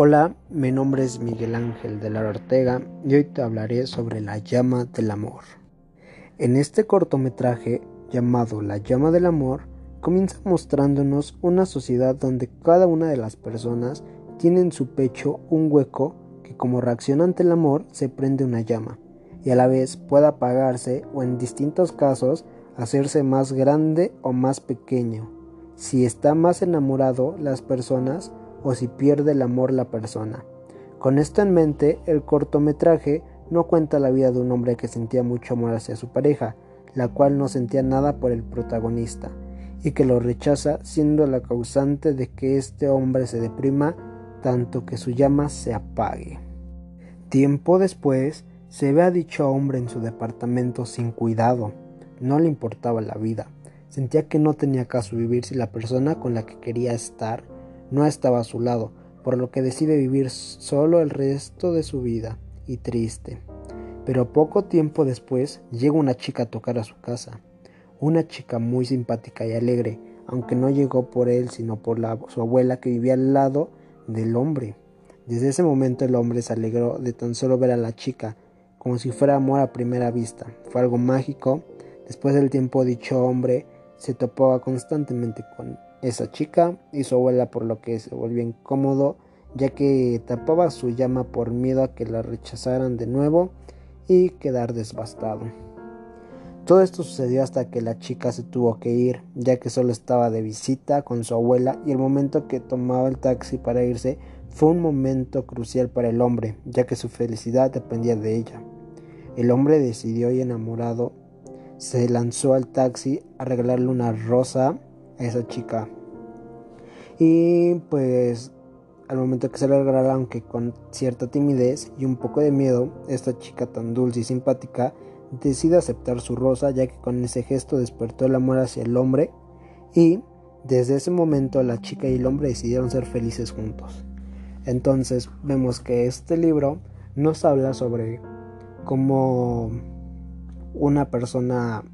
Hola, mi nombre es Miguel Ángel de la Ortega y hoy te hablaré sobre la llama del amor. En este cortometraje llamado La llama del amor, comienza mostrándonos una sociedad donde cada una de las personas tiene en su pecho un hueco que como reacción ante el amor se prende una llama y a la vez puede apagarse o en distintos casos hacerse más grande o más pequeño. Si está más enamorado las personas o si pierde el amor la persona. Con esto en mente, el cortometraje no cuenta la vida de un hombre que sentía mucho amor hacia su pareja, la cual no sentía nada por el protagonista, y que lo rechaza siendo la causante de que este hombre se deprima tanto que su llama se apague. Tiempo después, se ve a dicho hombre en su departamento sin cuidado. No le importaba la vida. Sentía que no tenía caso vivir si la persona con la que quería estar no estaba a su lado, por lo que decide vivir solo el resto de su vida, y triste. Pero poco tiempo después llega una chica a tocar a su casa, una chica muy simpática y alegre, aunque no llegó por él, sino por la, su abuela que vivía al lado del hombre. Desde ese momento el hombre se alegró de tan solo ver a la chica, como si fuera amor a primera vista. Fue algo mágico. Después del tiempo dicho hombre se topaba constantemente con esa chica y su abuela por lo que se volvió incómodo ya que tapaba su llama por miedo a que la rechazaran de nuevo y quedar desbastado. Todo esto sucedió hasta que la chica se tuvo que ir, ya que solo estaba de visita con su abuela y el momento que tomaba el taxi para irse fue un momento crucial para el hombre, ya que su felicidad dependía de ella. El hombre decidió y enamorado se lanzó al taxi a regalarle una rosa a esa chica. Y pues al momento que se le regalara, aunque con cierta timidez y un poco de miedo, esta chica tan dulce y simpática decide aceptar su rosa ya que con ese gesto despertó el amor hacia el hombre y desde ese momento la chica y el hombre decidieron ser felices juntos. Entonces vemos que este libro nos habla sobre cómo una persona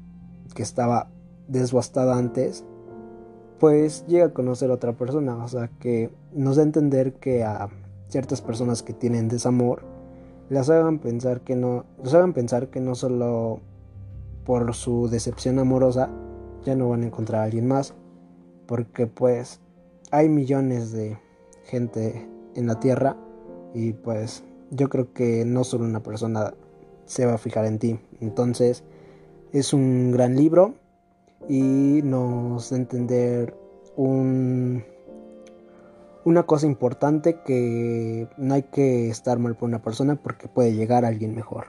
que estaba desbastada antes pues llega a conocer a otra persona, o sea que nos da a entender que a ciertas personas que tienen desamor las hagan pensar que no, hagan pensar que no solo por su decepción amorosa ya no van a encontrar a alguien más, porque pues hay millones de gente en la tierra y pues yo creo que no solo una persona se va a fijar en ti. Entonces es un gran libro y nos da entender un, una cosa importante que no hay que estar mal por una persona porque puede llegar a alguien mejor.